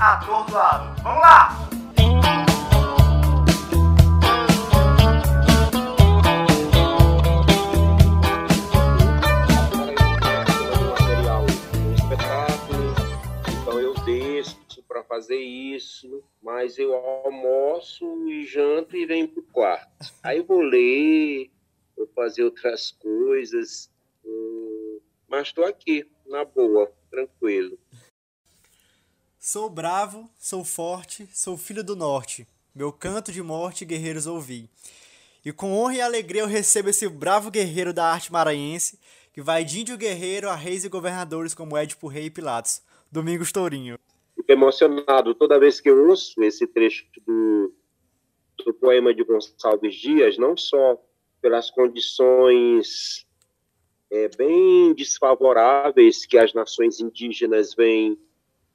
atordoado. Vamos lá! para fazer isso, mas eu almoço e janto e venho para o quarto. Aí vou ler, vou fazer outras coisas, hum, mas estou aqui, na boa, tranquilo. Sou bravo, sou forte, sou filho do norte. Meu canto de morte, guerreiros ouvi. E com honra e alegria eu recebo esse bravo guerreiro da arte maranhense, que vai de índio guerreiro a reis e governadores como Édipo Rei e Pilatos. Domingos Tourinho fico emocionado toda vez que eu ouço esse trecho do, do poema de Gonçalves Dias, não só pelas condições é, bem desfavoráveis que as nações indígenas vêm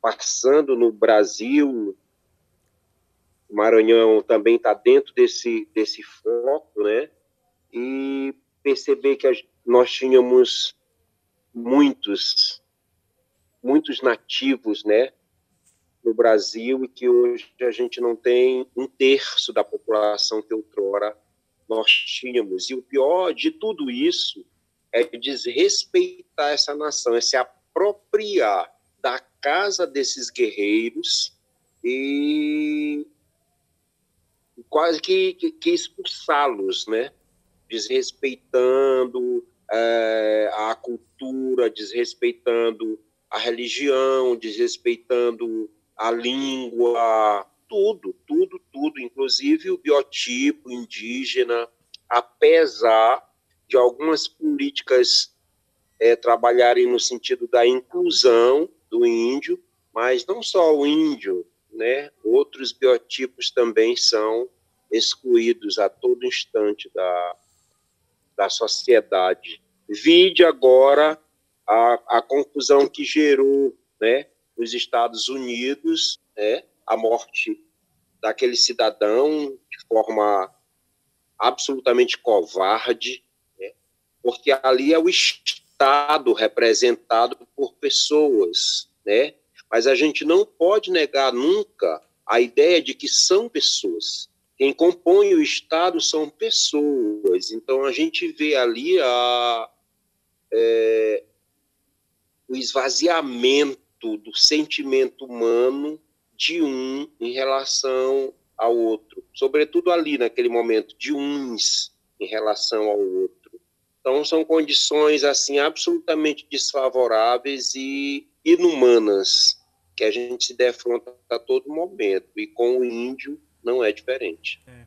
passando no Brasil, o Maranhão também está dentro desse, desse foco, né? E perceber que nós tínhamos muitos, muitos nativos, né? no Brasil e que hoje a gente não tem um terço da população que outrora nós tínhamos. E o pior de tudo isso é desrespeitar essa nação, é se apropriar casa desses guerreiros e quase que, que, que expulsá-los, né? Desrespeitando é, a cultura, desrespeitando a religião, desrespeitando a língua, tudo, tudo, tudo, inclusive o biotipo indígena, apesar de algumas políticas é, trabalharem no sentido da inclusão do índio, mas não só o índio, né? Outros biotipos também são excluídos a todo instante da, da sociedade. Vide agora a, a confusão que gerou, né? nos Estados Unidos, né, a morte daquele cidadão de forma absolutamente covarde, né, porque ali é o representado por pessoas, né? Mas a gente não pode negar nunca a ideia de que são pessoas. Quem compõe o Estado são pessoas. Então a gente vê ali a, é, o esvaziamento do sentimento humano de um em relação ao outro, sobretudo ali naquele momento de uns em relação ao outro. Então são condições assim absolutamente desfavoráveis e inumanas que a gente se defronta a todo momento e com o índio não é diferente. É.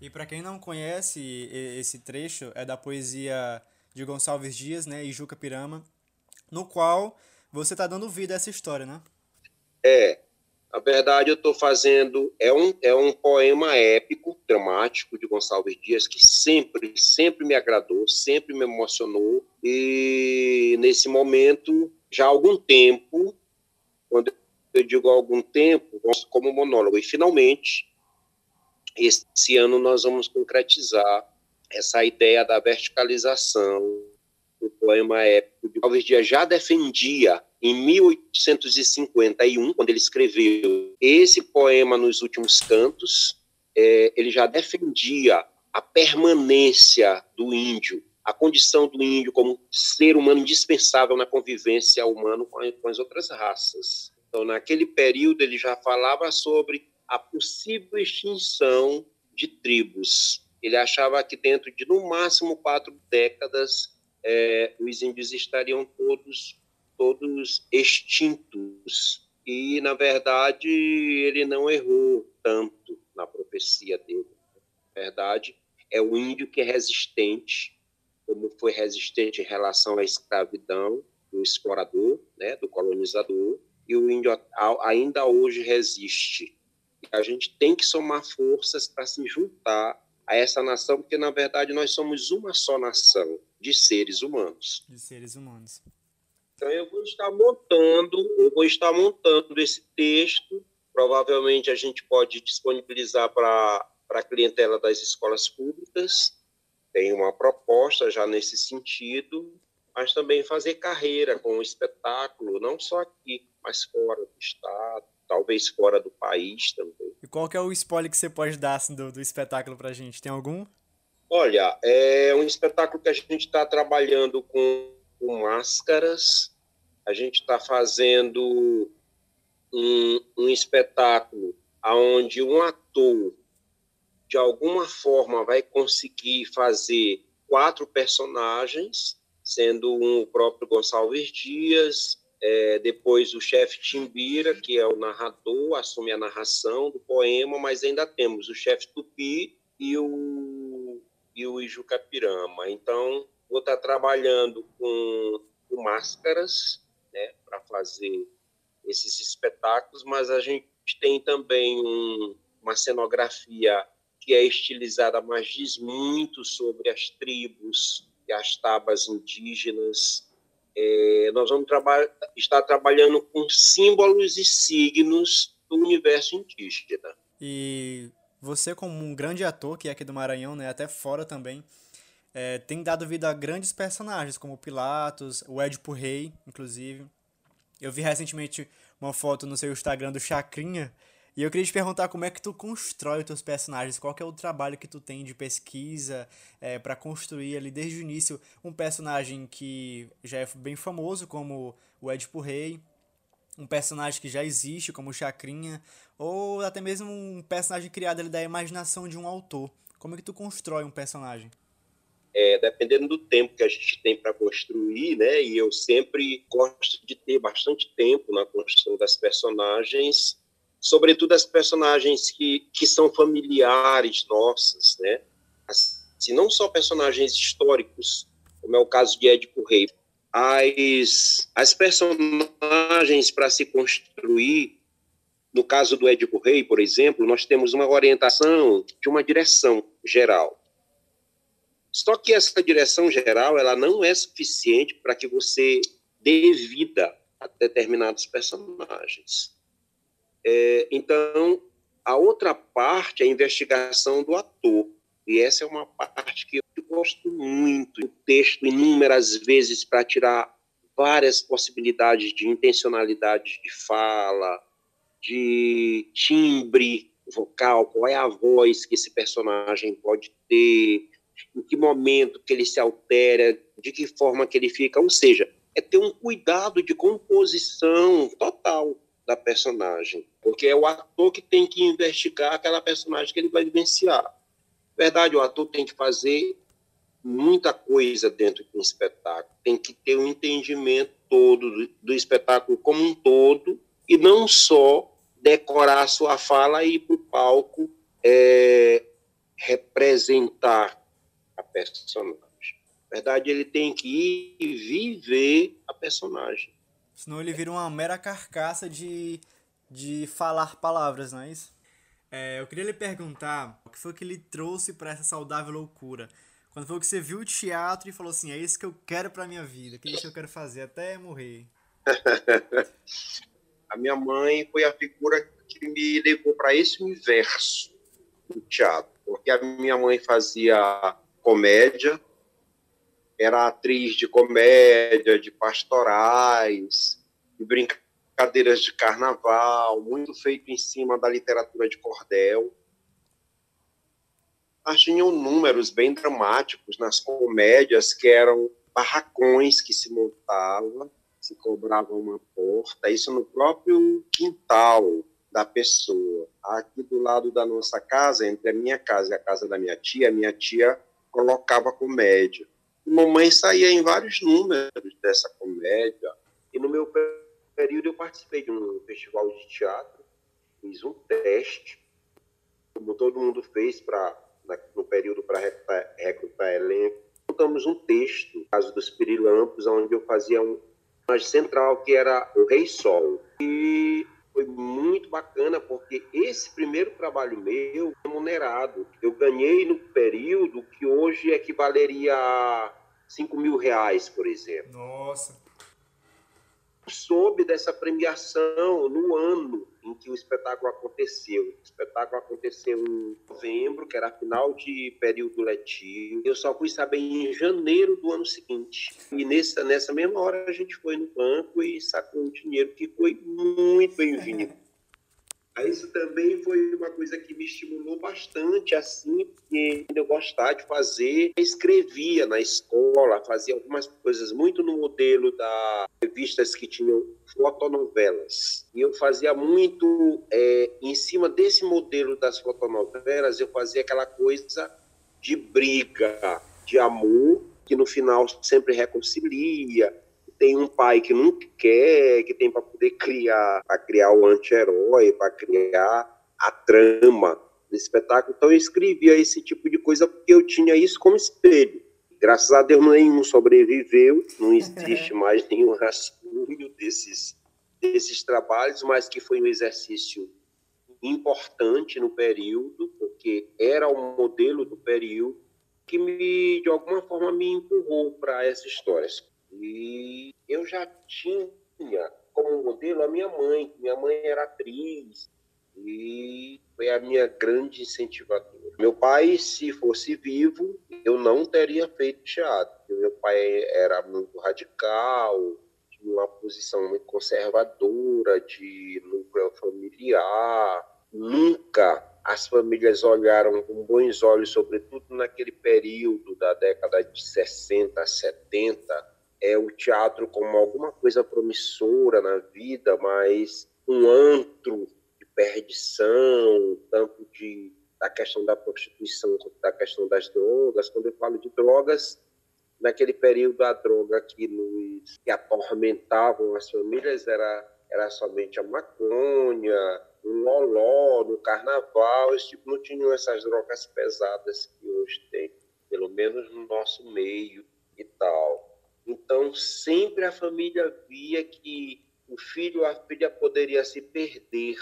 E para quem não conhece esse trecho é da poesia de Gonçalves Dias, né, e Juca Pirama, no qual você está dando vida a essa história, né? É. Na verdade, eu estou fazendo. É um, é um poema épico, dramático, de Gonçalves Dias, que sempre, sempre me agradou, sempre me emocionou. E nesse momento, já há algum tempo, quando eu digo algum tempo, como monólogo. E finalmente, esse ano, nós vamos concretizar essa ideia da verticalização o poema épico de Alves Dias já defendia em 1851, quando ele escreveu esse poema nos últimos cantos, é, ele já defendia a permanência do índio, a condição do índio como ser humano indispensável na convivência humana com as outras raças. Então, naquele período, ele já falava sobre a possível extinção de tribos. Ele achava que dentro de, no máximo, quatro décadas, é, os índios estariam todos, todos extintos. E, na verdade, ele não errou tanto na profecia dele. Na verdade, é o índio que é resistente, como foi resistente em relação à escravidão do explorador, né, do colonizador, e o índio ainda hoje resiste. A gente tem que somar forças para se juntar a essa nação, porque na verdade nós somos uma só nação de seres humanos. De seres humanos. Então eu vou estar montando, eu vou estar montando esse texto. Provavelmente a gente pode disponibilizar para a clientela das escolas públicas. Tem uma proposta já nesse sentido, mas também fazer carreira com o espetáculo, não só aqui, mas fora do estado. Talvez fora do país também. E qual que é o spoiler que você pode dar assim, do, do espetáculo para a gente? Tem algum? Olha, é um espetáculo que a gente está trabalhando com, com, máscaras, a gente está fazendo um, um espetáculo onde um ator, de alguma forma, vai conseguir fazer quatro personagens, sendo um o próprio Gonçalves Dias, é, depois o chefe Timbira, que é o narrador, assume a narração do poema, mas ainda temos o chefe Tupi e o, e o Ijucapirama. Então, vou estar trabalhando com, com máscaras né, para fazer esses espetáculos, mas a gente tem também um, uma cenografia que é estilizada, mas diz muito sobre as tribos e as tabas indígenas, é, nós vamos traba estar trabalhando com símbolos e signos do universo indígena. E você, como um grande ator que é aqui do Maranhão, né, até fora também, é, tem dado vida a grandes personagens, como Pilatos, o Édipo Rei, inclusive. Eu vi recentemente uma foto no seu Instagram do Chacrinha, e eu queria te perguntar como é que tu constrói os teus personagens, qual é o trabalho que tu tem de pesquisa é, para construir ali desde o início um personagem que já é bem famoso, como o Edipo Rei, um personagem que já existe, como Chacrinha, ou até mesmo um personagem criado ali da imaginação de um autor. Como é que tu constrói um personagem? É, dependendo do tempo que a gente tem para construir, né? E eu sempre gosto de ter bastante tempo na construção das personagens sobretudo as personagens que, que são familiares nossas, né? Assim, não só personagens históricos, como é o caso de Édipo Rei. As, as personagens para se construir, no caso do Édipo Rei, por exemplo, nós temos uma orientação de uma direção geral. Só que essa direção geral, ela não é suficiente para que você dê vida a determinados personagens. É, então, a outra parte é a investigação do ator. E essa é uma parte que eu gosto muito. O texto, inúmeras vezes, para tirar várias possibilidades de intencionalidade de fala, de timbre vocal, qual é a voz que esse personagem pode ter, em que momento que ele se altera, de que forma que ele fica. Ou seja, é ter um cuidado de composição total da personagem, porque é o ator que tem que investigar aquela personagem que ele vai vivenciar. Verdade, o ator tem que fazer muita coisa dentro de um espetáculo, tem que ter um entendimento todo do, espetáculo como um todo e não só decorar sua fala e ir para o palco é, representar a personagem. Na verdade, ele tem que ir viver a personagem. Senão ele vira uma mera carcaça de, de falar palavras, não é isso? É, eu queria lhe perguntar o que foi que ele trouxe para essa saudável loucura. Quando foi que você viu o teatro e falou assim: é isso que eu quero para minha vida, que é isso que eu quero fazer até morrer? a minha mãe foi a figura que me levou para esse universo do teatro, porque a minha mãe fazia comédia, era atriz de comédia, de pastorais, de brincadeiras de carnaval, muito feito em cima da literatura de cordel. Mas tinham números bem dramáticos nas comédias, que eram barracões que se montavam, se cobrava uma porta, isso no próprio quintal da pessoa. Aqui do lado da nossa casa, entre a minha casa e a casa da minha tia, a minha tia colocava comédia. Mamãe saía em vários números dessa comédia. E no meu período eu participei de um festival de teatro, fiz um teste, como todo mundo fez para no período para recrutar, elenco. Montamos um texto, no caso dos Pirilampos, onde eu fazia um personagem central que era o Rei Sol. E foi muito bacana porque esse primeiro trabalho meu remunerado eu ganhei no período que hoje equivaleria a 5 mil reais, por exemplo. Nossa! Soube dessa premiação no ano em que o espetáculo aconteceu. O espetáculo aconteceu em novembro, que era final de período letivo. Eu só fui saber em janeiro do ano seguinte. E nessa, nessa mesma hora a gente foi no banco e sacou um dinheiro que foi muito bem-vindo. Isso também foi uma coisa que me estimulou bastante, assim, porque eu gostava de fazer, eu escrevia na escola, fazia algumas coisas muito no modelo das revistas que tinham fotonovelas. E eu fazia muito é, em cima desse modelo das fotonovelas, eu fazia aquela coisa de briga, de amor, que no final sempre reconcilia, tem um pai que não quer, que tem para poder criar, para criar o anti-herói, para criar a trama do espetáculo. Então eu escrevia esse tipo de coisa porque eu tinha isso como espelho. Graças a Deus nenhum sobreviveu, não existe mais nenhum rascunho desses desses trabalhos, mas que foi um exercício importante no período, porque era o modelo do período que me de alguma forma me empurrou para essas histórias. E eu já tinha como modelo a minha mãe. Minha mãe era atriz e foi a minha grande incentivadora. Meu pai, se fosse vivo, eu não teria feito teatro. Meu pai era muito radical, tinha uma posição muito conservadora de núcleo familiar. Nunca as famílias olharam com bons olhos, sobretudo naquele período da década de 60, 70, é, o teatro como alguma coisa promissora na vida, mas um antro de perdição, tanto de, da questão da prostituição quanto da questão das drogas. Quando eu falo de drogas, naquele período a droga que nos que atormentavam as famílias era, era somente a maconha, um loló no carnaval, esse tipo, não tinham essas drogas pesadas que hoje tem, pelo menos no nosso meio e tal. Então, sempre a família via que o filho ou a filha poderia se perder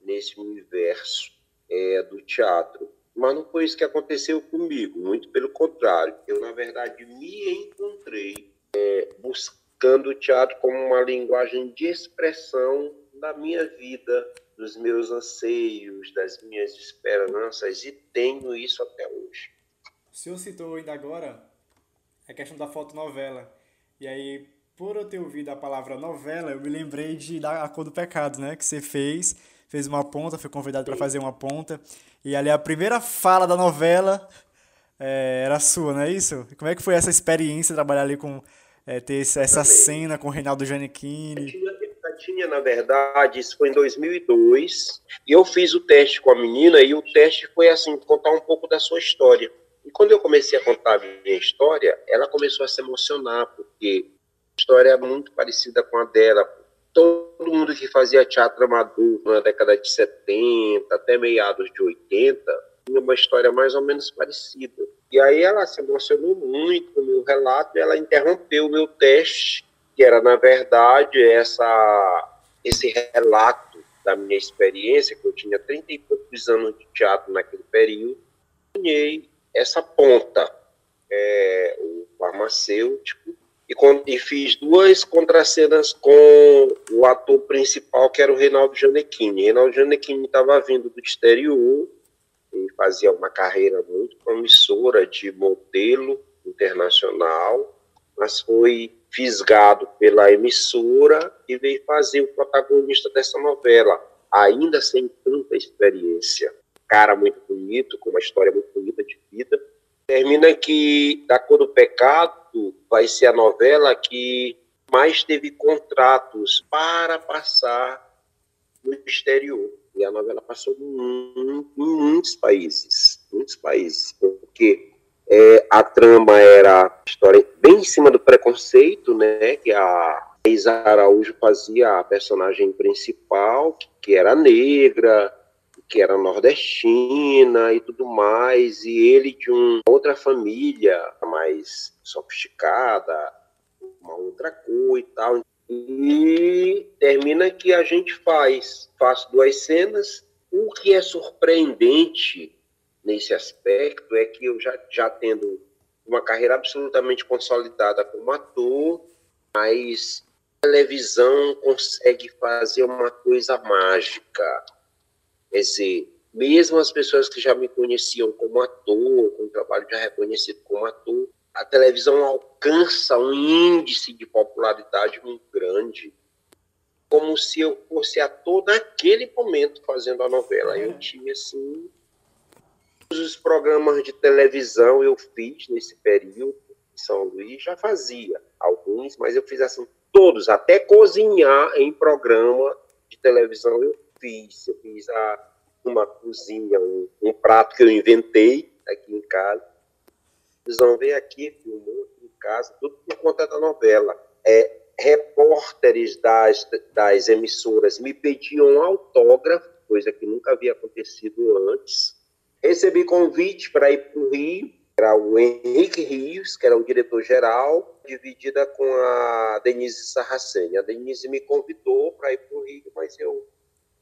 nesse universo é, do teatro. Mas não foi isso que aconteceu comigo, muito pelo contrário. Eu, na verdade, me encontrei é, buscando o teatro como uma linguagem de expressão da minha vida, dos meus anseios, das minhas esperanças, e tenho isso até hoje. O senhor citou ainda agora a questão da fotonovela. E aí, por eu ter ouvido a palavra novela, eu me lembrei de da A Cor do Pecado, né? Que você fez, fez uma ponta, foi convidado para fazer uma ponta. E ali a primeira fala da novela é, era sua, não é isso? Como é que foi essa experiência trabalhar ali com é, ter essa cena com o Reinaldo Giannichini? tinha, na verdade, isso foi em 2002, e eu fiz o teste com a menina, e o teste foi assim, contar um pouco da sua história. E quando eu comecei a contar a minha história, ela começou a se emocionar, porque a história é muito parecida com a dela. Todo mundo que fazia teatro amador na década de 70, até meados de 80, tinha uma história mais ou menos parecida. E aí ela se emocionou muito com o meu relato e ela interrompeu o meu teste, que era, na verdade, essa, esse relato da minha experiência, que eu tinha 30 e poucos anos de teatro naquele período, sonhei essa ponta, é, o farmacêutico, e, e, fiz duas contracenas com o ator principal, que era o Reinaldo Gianecchini. Reinaldo Gianecchini estava vindo do exterior e fazia uma carreira muito promissora de modelo internacional, mas foi fisgado pela emissora e veio fazer o protagonista dessa novela, ainda sem tanta experiência cara muito bonito, com uma história muito bonita de vida. Termina que Da Cor do Pecado vai ser a novela que mais teve contratos para passar no exterior. E a novela passou em, muitos países, muitos países, porque é, a trama era história bem em cima do preconceito, né? Que a Isa Araújo fazia a personagem principal, que, que era negra, que era nordestina e tudo mais, e ele de uma outra família mais sofisticada, uma outra cor e tal. E termina que a gente faz, faço duas cenas. O que é surpreendente nesse aspecto é que eu já, já tendo uma carreira absolutamente consolidada como ator, mas a televisão consegue fazer uma coisa mágica Quer dizer, mesmo as pessoas que já me conheciam como ator, com um trabalho já reconhecido como ator, a televisão alcança um índice de popularidade muito grande. como se eu fosse ator naquele momento fazendo a novela. Eu tinha, assim, todos os programas de televisão eu fiz nesse período em São Luís, já fazia alguns, mas eu fiz assim, todos, até cozinhar em programa de televisão eu fiz. Eu fiz a, uma cozinha, um, um prato que eu inventei aqui em casa. Eles vão ver aqui, filmou em casa, tudo por conta da novela. É, repórteres das, das emissoras me pediam autógrafo, coisa que nunca havia acontecido antes. Recebi convite para ir para o Rio, era o Henrique Rios, que era o diretor-geral, dividida com a Denise Sarraceni. A Denise me convidou para ir para o Rio, mas eu,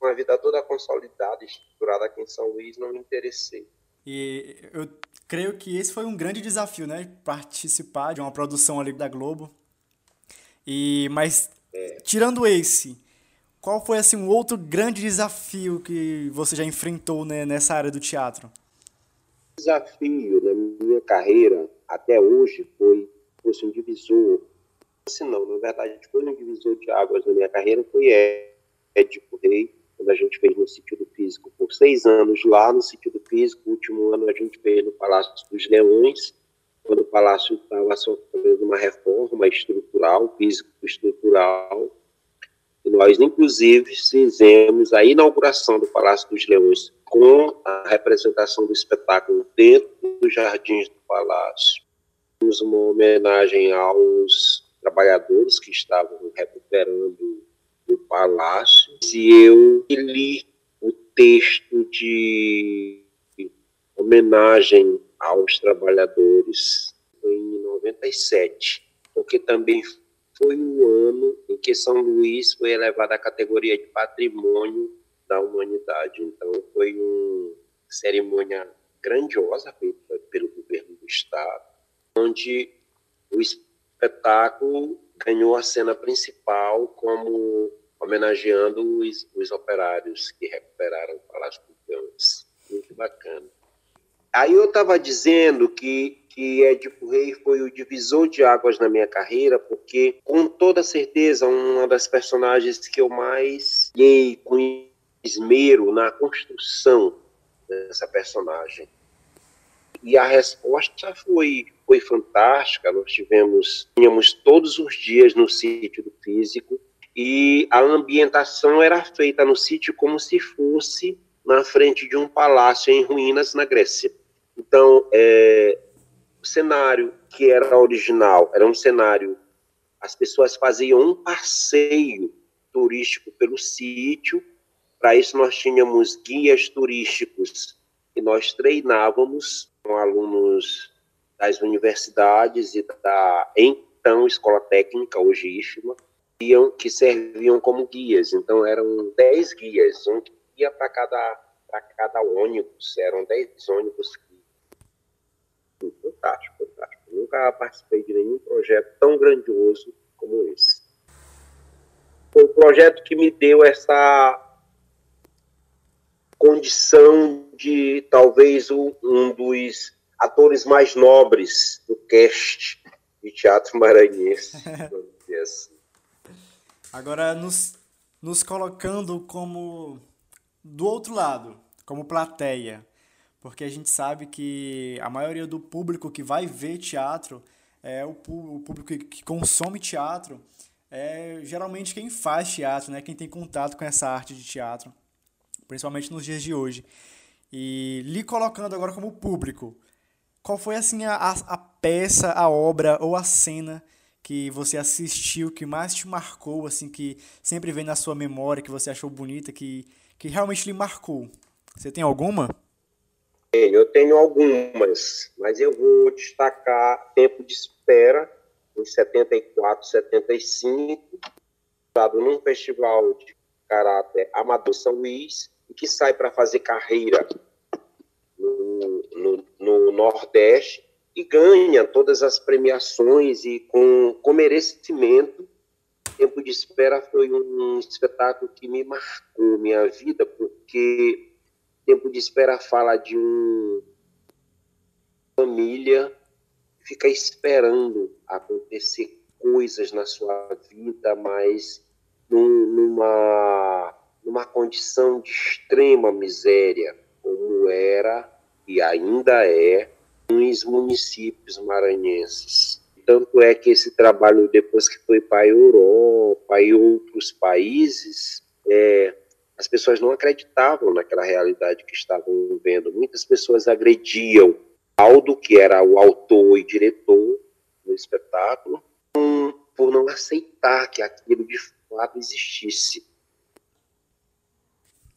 com a vida toda consolidada, estruturada aqui em São Luís, não me interessei. E eu creio que esse foi um grande desafio, né? Participar de uma produção ali da Globo. E mas é. tirando esse, qual foi assim um outro grande desafio que você já enfrentou né, nessa área do teatro? Desafio na minha carreira até hoje foi fosse um divisor, se não, na verdade foi um divisor de águas na minha carreira foi Édipo Rei, quando a gente fez no sítio do Físico por seis anos lá no sítio do Físico, o último ano a gente fez no Palácio dos Leões, quando o Palácio estava sofrendo uma reforma estrutural, físico-estrutural, e nós, inclusive, fizemos a inauguração do Palácio dos Leões com a representação do espetáculo dentro dos jardins do Palácio. Fizemos uma homenagem aos trabalhadores que estavam recuperando o Palácio. E eu li o texto de homenagem aos trabalhadores em 97, porque também foi o ano em que São Luís foi elevado à categoria de patrimônio da humanidade. Então, foi uma cerimônia grandiosa feita pelo governo do Estado, onde o espetáculo ganhou a cena principal como homenageando os, os operários que recuperaram o Palácio Campiões. Muito bacana. Aí eu estava dizendo que, que Édipo Rei foi o divisor de águas na minha carreira, porque, com toda certeza, uma das personagens que eu mais dei com esmero na construção dessa personagem. E a resposta foi, foi fantástica. Nós tivemos, tínhamos todos os dias no sítio do físico, e a ambientação era feita no sítio como se fosse na frente de um palácio em ruínas na Grécia. Então, é, o cenário que era original era um cenário, as pessoas faziam um passeio turístico pelo sítio. Para isso, nós tínhamos guias turísticos e nós treinávamos com alunos das universidades e da então Escola Técnica, hoje IFMA, que serviam como guias. Então, eram dez guias, um guia para cada, cada ônibus, eram dez ônibus fantástico, fantástico. Nunca participei de nenhum projeto tão grandioso como esse. Foi o projeto que me deu essa condição de talvez um dos atores mais nobres do cast de teatro maranhense. assim. Agora, nos, nos colocando como do outro lado, como plateia, porque a gente sabe que a maioria do público que vai ver teatro é o, o público que consome teatro é geralmente quem faz teatro, né? Quem tem contato com essa arte de teatro, principalmente nos dias de hoje. E lhe colocando agora como público, qual foi assim a, a peça, a obra ou a cena que você assistiu que mais te marcou, assim, que sempre vem na sua memória, que você achou bonita, que, que realmente lhe marcou? Você tem alguma? Eu tenho algumas, mas eu vou destacar Tempo de Espera, em 74, 75, dado num festival de caráter amador São Luís, e que sai para fazer carreira no, no, no, Nordeste e ganha todas as premiações e com, com merecimento. Tempo de Espera foi um espetáculo que me marcou minha vida, porque Tempo de espera fala de uma família que fica esperando acontecer coisas na sua vida, mas numa, numa condição de extrema miséria, como era e ainda é nos municípios maranhenses. Tanto é que esse trabalho, depois que foi para a Europa e outros países, é, as pessoas não acreditavam naquela realidade que estavam vivendo. Muitas pessoas agrediam Aldo, que era o autor e diretor do espetáculo, por não aceitar que aquilo de fato existisse.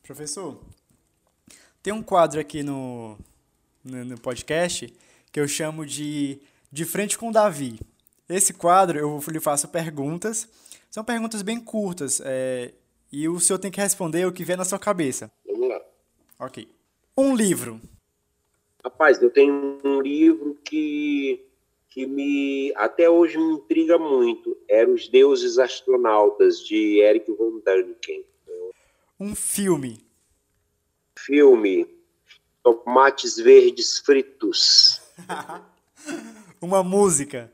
Professor, tem um quadro aqui no, no, no podcast que eu chamo de De Frente com Davi. Esse quadro eu lhe faço perguntas, são perguntas bem curtas, é, e o senhor tem que responder o que vier na sua cabeça. Vamos lá. Ok. Um livro. Rapaz, eu tenho um livro que, que me até hoje me intriga muito. Era Os Deuses Astronautas, de Eric von Däniken. Um filme. Filme. Tomates verdes fritos. Uma música.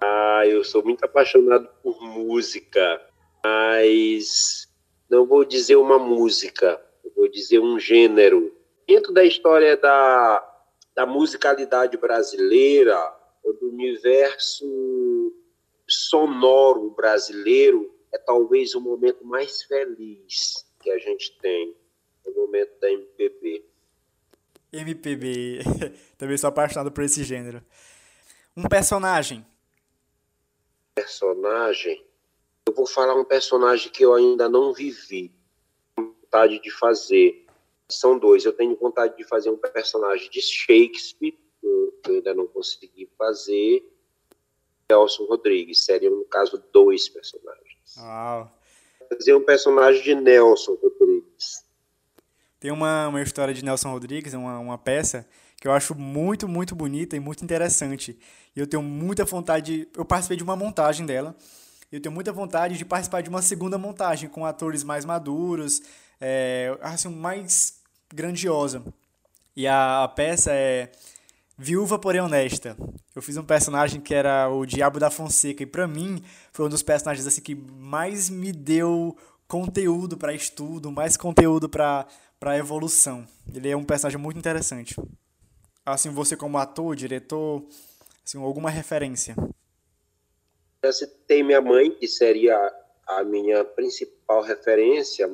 Ah, eu sou muito apaixonado por música, mas não vou dizer uma música, vou dizer um gênero. Dentro da história da, da musicalidade brasileira, do universo sonoro brasileiro, é talvez o momento mais feliz que a gente tem, o momento da MPB. MPB, também sou apaixonado por esse gênero. Um personagem personagem, eu vou falar um personagem que eu ainda não vivi, vontade de fazer. São dois. Eu tenho vontade de fazer um personagem de Shakespeare, que eu ainda não consegui fazer. Nelson Rodrigues. Seriam, no caso, dois personagens. Uau. Fazer um personagem de Nelson Rodrigues. Tem uma, uma história de Nelson Rodrigues, uma, uma peça que eu acho muito, muito bonita e muito interessante. E eu tenho muita vontade. De, eu participei de uma montagem dela. E eu tenho muita vontade de participar de uma segunda montagem com atores mais maduros, é, assim, mais grandiosa. E a, a peça é Viúva Porém Honesta. Eu fiz um personagem que era o Diabo da Fonseca e para mim foi um dos personagens assim que mais me deu conteúdo para estudo, mais conteúdo para para evolução. Ele é um personagem muito interessante. Assim, você como ator, diretor, assim, alguma referência? Eu citei minha mãe, que seria a minha principal referência,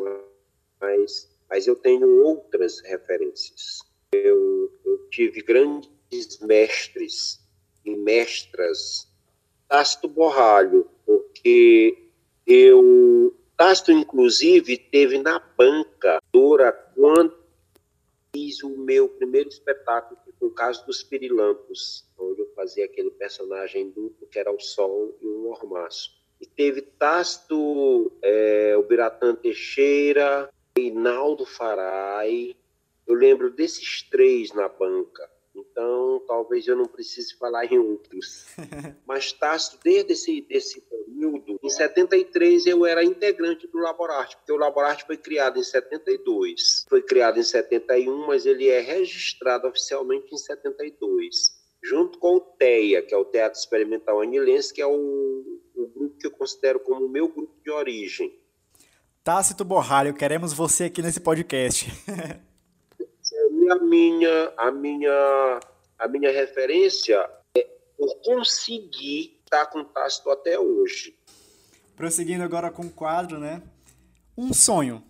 mas, mas eu tenho outras referências. Eu, eu tive grandes mestres e mestras. Tácito Borralho, porque eu Tácito, inclusive, teve na banca quando fiz o meu primeiro espetáculo, que foi o caso dos Pirilampos, onde eu fazia aquele personagem duplo que era o Sol e o Mormaço. E teve Tácito, é, o Biratã Teixeira, Reinaldo Farai. Eu lembro desses três na banca. Então, talvez eu não precise falar em outros. Mas Tácito, desde esse, desse período, em 73 eu era integrante do Laborarte, porque o Laborarte foi criado em 72. Foi criado em 71, mas ele é registrado oficialmente em 72. Junto com o TEA, que é o Teatro Experimental Anilense, que é o, o grupo que eu considero como o meu grupo de origem. Tácito Borralho, queremos você aqui nesse podcast. a minha, a minha, a minha referência é por conseguir estar com Tácito até hoje. Prosseguindo agora com o quadro, né? Um sonho.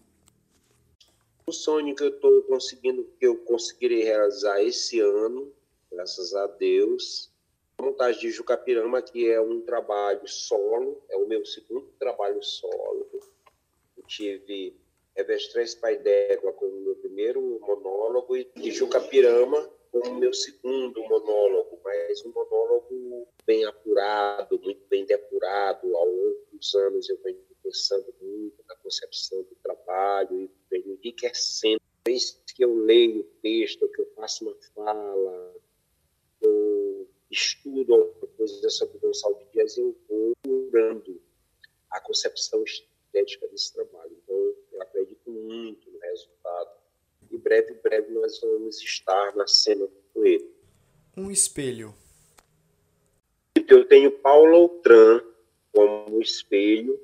Um sonho que eu estou conseguindo, que eu conseguirei realizar esse ano, graças a Deus. A montagem de Jucapirama, que é um trabalho solo, é o meu segundo trabalho solo. Eu tive Revestrez Pai d'Égua como meu primeiro monólogo e Jucapirama como meu segundo monólogo, mas um monólogo bem apurado, muito bem depurado. Ao longo dos anos eu venho pensando muito na concepção do trabalho e venho enriquecendo. Desde que eu leio o texto, que eu faço uma fala, eu estudo alguma coisa sobre Gonçalves Dias, eu vou curando a concepção estética desse trabalho. Então, muito no resultado. E breve, breve nós vamos estar na cena com ele. Um espelho. Eu tenho Paulo Outram como espelho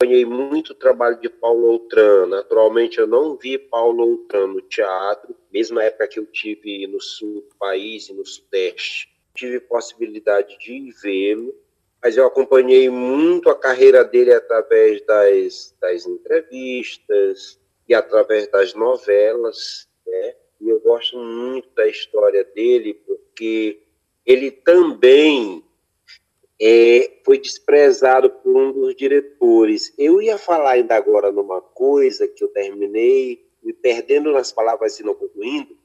acompanhei muito o trabalho de Paulo Outran. Naturalmente, eu não vi Paulo Outran no teatro, mesmo na época que eu tive no sul do país e no sudeste. Tive possibilidade de vê-lo, mas eu acompanhei muito a carreira dele através das, das entrevistas e através das novelas, né? E eu gosto muito da história dele, porque ele também é, foi desprezado por um dos diretores. Eu ia falar ainda agora numa coisa que eu terminei me perdendo nas palavras e não concluindo.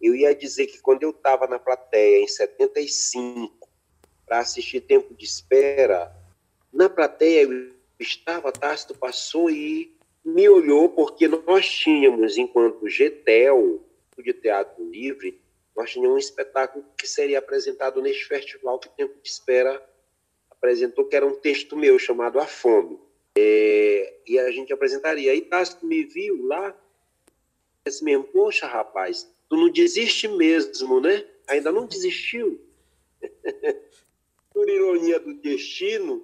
Eu ia dizer que quando eu estava na plateia em 75 para assistir Tempo de Espera, na plateia eu estava, Tácito passou e me olhou porque nós tínhamos, enquanto GETEL, de Teatro Livre, nós tínhamos um espetáculo que seria apresentado neste festival que Tempo de Espera apresentou, que era um texto meu chamado A Fome. É, e a gente apresentaria. Aí Tássio me viu lá, disse mesmo, poxa, rapaz, tu não desiste mesmo, né? Ainda não desistiu? Por ironia do destino,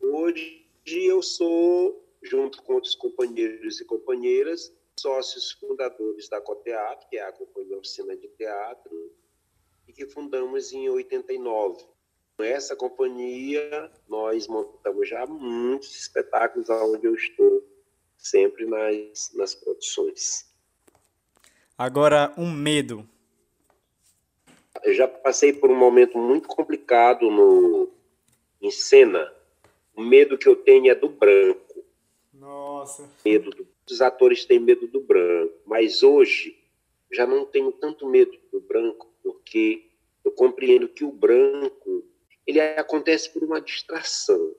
hoje eu sou, junto com outros companheiros e companheiras, sócios fundadores da Coteatro, que é a Companhia Oficina de Teatro, e que fundamos em 89. Com essa companhia, nós montamos já muitos espetáculos onde eu estou sempre nas, nas produções. Agora, um medo. Eu já passei por um momento muito complicado no, em cena. O medo que eu tenho é do branco. Nossa. Medo do, os atores têm medo do branco, mas hoje já não tenho tanto medo do branco, porque eu compreendo que o branco ele acontece por uma distração.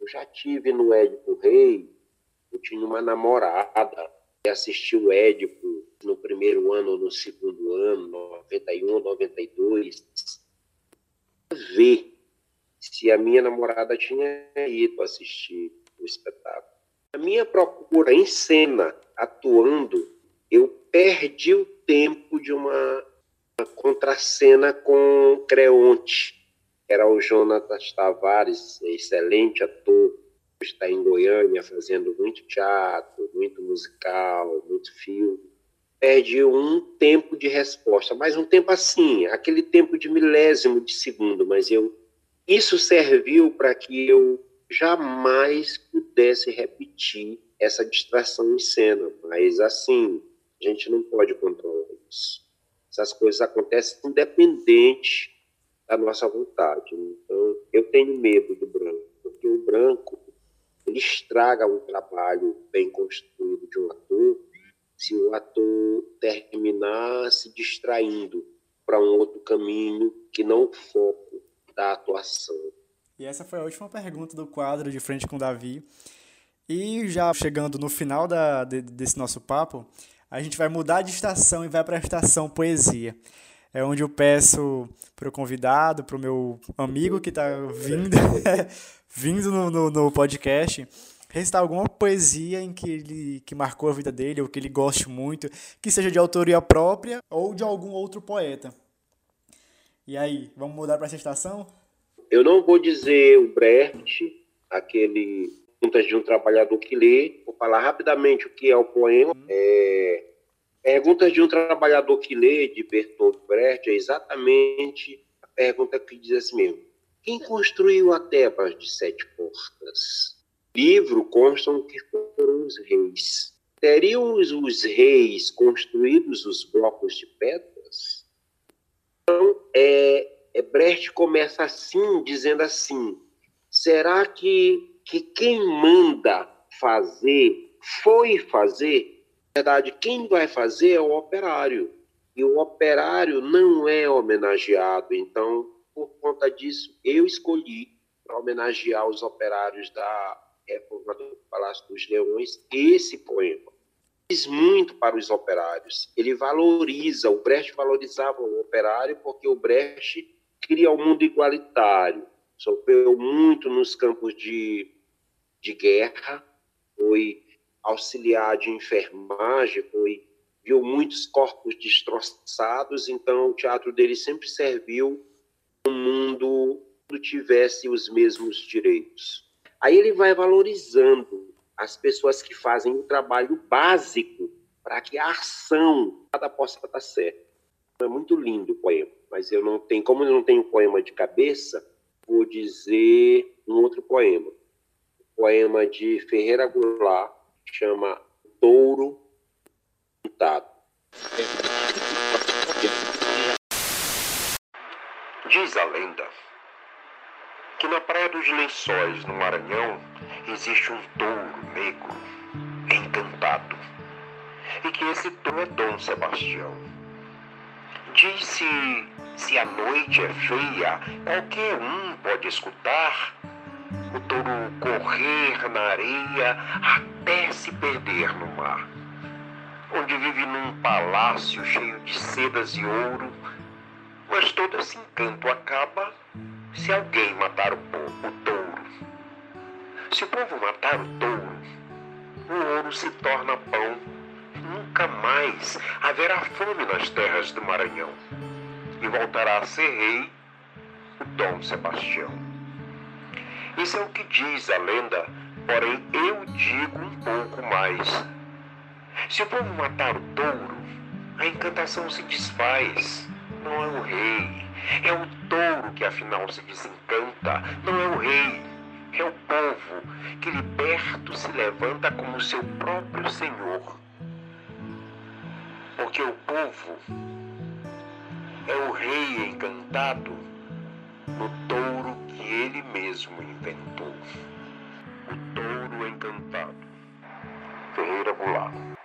Eu já tive no Édipo Rei, eu tinha uma namorada que assistiu o Édipo no primeiro ano ou no segundo ano, 91, 92, ver se a minha namorada tinha ido assistir o espetáculo. A minha procura em cena, atuando, eu perdi o tempo de uma, uma contracena com Creonte, era o Jonatas Tavares, excelente ator, está em Goiânia fazendo muito teatro, muito musical, muito filme. Perde um tempo de resposta, mas um tempo assim, aquele tempo de milésimo de segundo, mas eu isso serviu para que eu jamais pudesse repetir essa distração em cena, mas assim, a gente não pode controlar isso. Essas coisas acontecem independente da nossa vontade. Então, eu tenho medo do branco, porque o branco ele estraga um trabalho bem construído de um ator se o ator terminar se distraindo para um outro caminho que não o foco da atuação. E essa foi a última pergunta do quadro de frente com o Davi. E já chegando no final da, de, desse nosso papo, a gente vai mudar de estação e vai para a estação poesia é onde eu peço para o convidado, para o meu amigo que está vindo, vindo no, no, no, podcast, recitar alguma poesia em que ele que marcou a vida dele ou que ele goste muito, que seja de autoria própria ou de algum outro poeta. E aí, vamos mudar para essa estação? Eu não vou dizer o Brecht, aquele Contas de um Trabalhador que Lê, vou falar rapidamente o que é o poema. Hum. É Perguntas de um trabalhador que lê, de Bertolt Brecht, é exatamente a pergunta que diz assim mesmo. Quem construiu a Tebas de sete portas? livro constam que foram os reis. Teriam os reis construídos os blocos de pedras? Então, é, é, Brecht começa assim, dizendo assim, será que, que quem manda fazer foi fazer? Verdade, quem vai fazer é o operário. E o operário não é homenageado. Então, por conta disso, eu escolhi para homenagear os operários da reforma do Palácio dos Leões esse poema. Diz muito para os operários. Ele valoriza, o Brecht valorizava o operário porque o Brecht cria um mundo igualitário. Sofreu muito nos campos de, de guerra, foi auxiliar de enfermagem, foi, viu muitos corpos destroçados, então o teatro dele sempre serviu um mundo que tivesse os mesmos direitos. Aí ele vai valorizando as pessoas que fazem o trabalho básico para que a ação cada possa estar certa. É muito lindo o poema, mas eu não tenho, como eu não tenho poema de cabeça, vou dizer um outro poema. O poema de Ferreira Goulart chama Touro Pintado. Diz a lenda que na Praia dos Lençóis, no Maranhão, existe um touro negro encantado e que esse touro é Dom Sebastião. Diz-se se a noite é feia, qualquer um pode escutar o touro correr na areia até se perder no mar. Onde vive num palácio cheio de sedas e ouro, mas todo esse encanto acaba se alguém matar o, o touro. Se o povo matar o touro, o ouro se torna pão. Nunca mais haverá fome nas terras do Maranhão. E voltará a ser rei o Dom Sebastião. Isso é o que diz a lenda, porém eu digo um pouco mais. Se o povo matar o touro, a encantação se desfaz. Não é o rei, é o touro que afinal se desencanta, não é o rei, é o povo que liberto se levanta como seu próprio senhor. Porque o povo é o rei encantado no touro ele mesmo inventou. O touro encantado. Ferreira Goulart.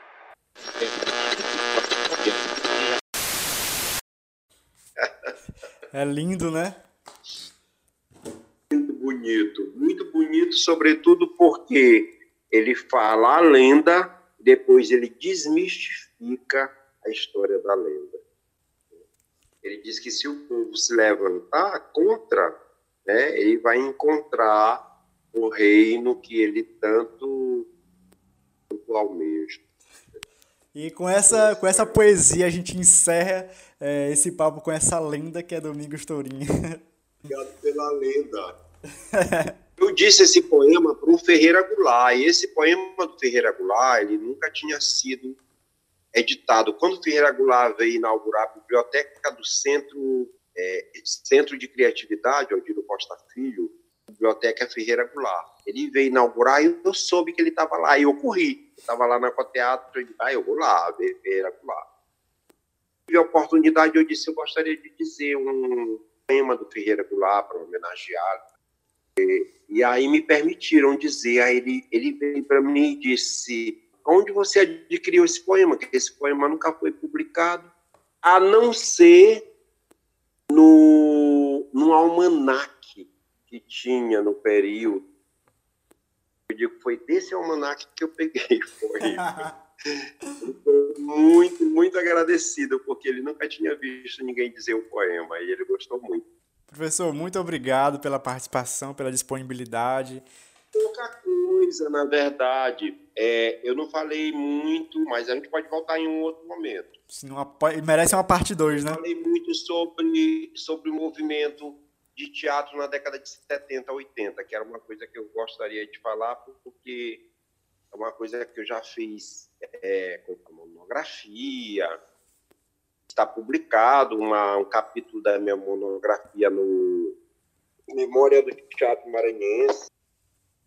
É lindo, né? Muito bonito, muito bonito, sobretudo porque ele fala a lenda, depois ele desmistifica a história da lenda. Ele diz que se o povo se levantar contra, né, ele vai encontrar o reino que ele tanto, tanto almeja. E com essa, com essa poesia a gente encerra é, esse papo com essa lenda que é Domingos Tourinho. Obrigado pela lenda. Eu disse esse poema para o Ferreira Goulart, e esse poema do Ferreira Goulart, ele nunca tinha sido editado. Quando o Ferreira Goulart veio inaugurar a biblioteca do Centro, é, Centro de Criatividade, Aldino Costa Filho, Biblioteca Ferreira Goulart, ele veio inaugurar e eu soube que ele estava lá, e eu corri. Estava lá na Coteatro, e ah, eu vou lá, Ferreira Goulart. Tive a oportunidade, eu disse, eu gostaria de dizer um poema do Ferreira Goulart para homenagear. E, e aí me permitiram dizer, aí ele, ele veio para mim e disse, onde você adquiriu esse poema? Que esse poema nunca foi publicado, a não ser no, no almanaque que tinha no período. Eu digo, foi desse almanaque que eu peguei. Foi. muito, muito agradecido, porque ele nunca tinha visto ninguém dizer o poema e ele gostou muito. Professor, muito obrigado pela participação, pela disponibilidade pouca coisa, na verdade. É, eu não falei muito, mas a gente pode voltar em um outro momento. Sim, uma, merece uma parte 2, né? Eu falei muito sobre, sobre o movimento de teatro na década de 70, 80, que era uma coisa que eu gostaria de falar, porque é uma coisa que eu já fiz é, com a monografia. Está publicado uma, um capítulo da minha monografia no Memória do Teatro Maranhense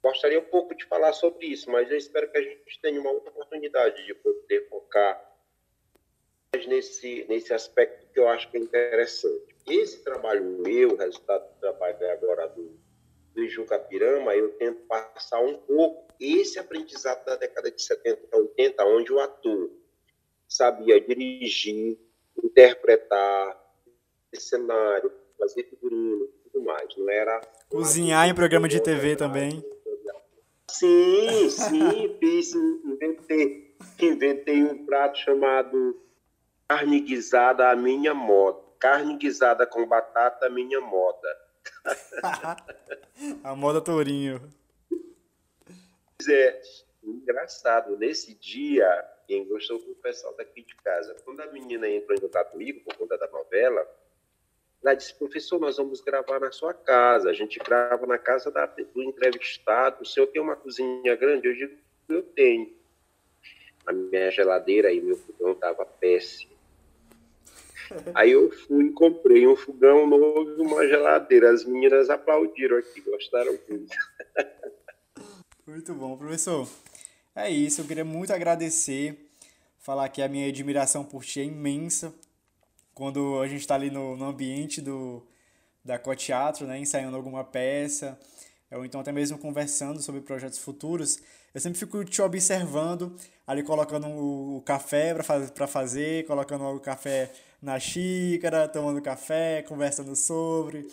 gostaria um pouco de falar sobre isso, mas eu espero que a gente tenha uma outra oportunidade de poder focar nesse, nesse aspecto que eu acho que é interessante. Esse trabalho meu, resultado do trabalho agora do, do Juca Pirama, eu tento passar um pouco esse aprendizado da década de 70 80, onde o ator sabia dirigir, interpretar, cenário, fazer figurino, tudo mais. Não era cozinhar em programa de TV também. Sim, sim, fiz, inventei, inventei um prato chamado carne guisada à minha moda. Carne guisada com batata à minha moda. a moda tourinho. É, engraçado, nesse dia, quem gostou foi o pessoal daqui de casa. Quando a menina entrou em contato comigo, por conta da novela, Ela disse, professor, nós vamos gravar na sua casa. A gente grava na casa da, do entrevistado. O senhor tem uma cozinha grande? Eu digo, eu tenho. A minha geladeira e meu fogão estava péssimo. Aí eu fui e comprei um fogão novo e uma geladeira. As meninas aplaudiram aqui, gostaram muito. Muito bom, professor. É isso, eu queria muito agradecer, falar que a minha admiração por ti é imensa. Quando a gente está ali no, no ambiente do, da Coteatro, né, ensaiando alguma peça, ou então até mesmo conversando sobre projetos futuros, eu sempre fico te observando, ali colocando o café para fazer, colocando o café na xícara, tomando café, conversando sobre,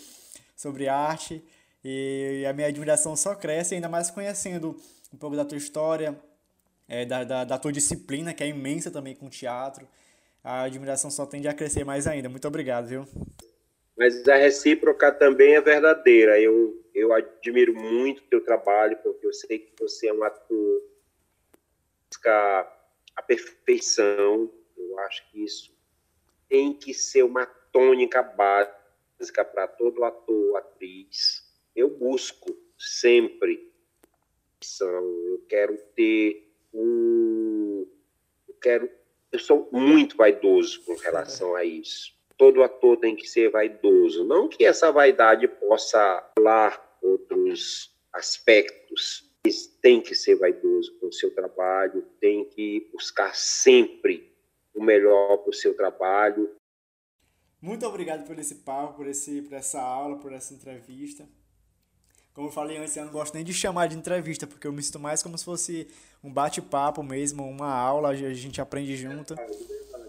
sobre arte. E a minha admiração só cresce, ainda mais conhecendo um pouco da tua história, é, da, da, da tua disciplina, que é imensa também com teatro. A admiração só tende a crescer mais ainda. Muito obrigado, viu? Mas a recíproca também é verdadeira. Eu, eu admiro muito o teu trabalho, porque eu sei que você é um ator busca a perfeição. Eu acho que isso tem que ser uma tônica básica para todo ator, atriz. Eu busco sempre eu quero ter um eu quero eu sou muito vaidoso com relação a isso. Todo ator tem que ser vaidoso, não que essa vaidade possa falar outros aspectos, mas tem que ser vaidoso com o seu trabalho, tem que buscar sempre o melhor para o seu trabalho. Muito obrigado por esse papo, por, esse, por essa aula, por essa entrevista. Como eu falei antes, eu não gosto nem de chamar de entrevista, porque eu me sinto mais como se fosse um bate-papo mesmo, uma aula, a gente aprende junto. É,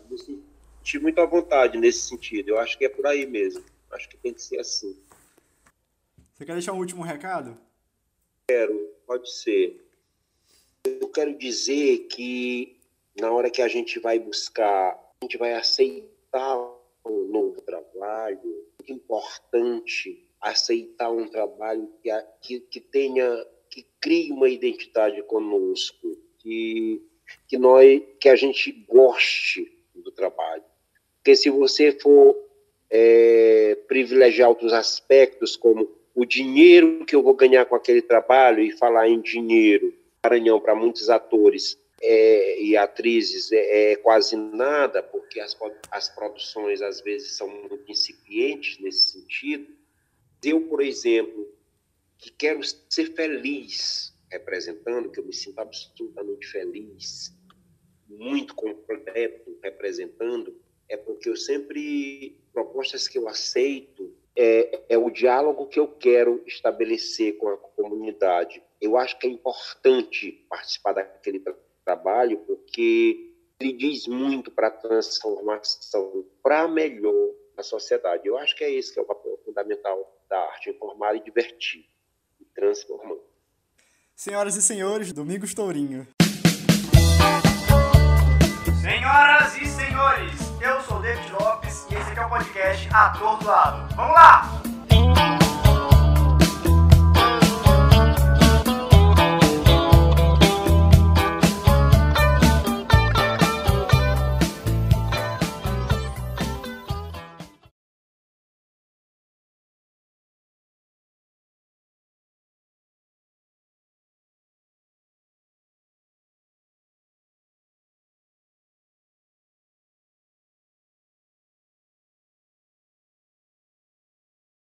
eu senti muito à vontade nesse sentido. Eu acho que é por aí mesmo. Acho que tem que ser assim. Você quer deixar um último recado? Quero, pode ser. Eu quero dizer que na hora que a gente vai buscar, a gente vai aceitar um novo trabalho, é importante aceitar um trabalho que, que, que tenha, que crie uma identidade conosco, que, que, nós, que a gente goste do trabalho. Porque se você for é, privilegiar outros aspectos, como o dinheiro que eu vou ganhar com aquele trabalho, e falar em dinheiro, Maranhão, para muitos atores, é, e atrizes é, é, quase nada, porque as, as produções às vezes são muito incipientes nesse sentido. Eu, por exemplo, que quero ser feliz representando, que eu me sinto absolutamente feliz, muito completo representando, é porque eu sempre, propostas que eu aceito, é, é o diálogo que eu quero estabelecer com a comunidade. Eu acho que é importante participar daquele trabalho, porque ele diz muito para a transformação, para melhor a sociedade. Eu acho que é esse que é o papel fundamental da arte, informar e divertir, e transformar. Senhoras e senhores, Domingos Tourinho. Senhoras e senhores, eu sou David Lopes e esse aqui é o podcast Ator do Lado. Vamos lá!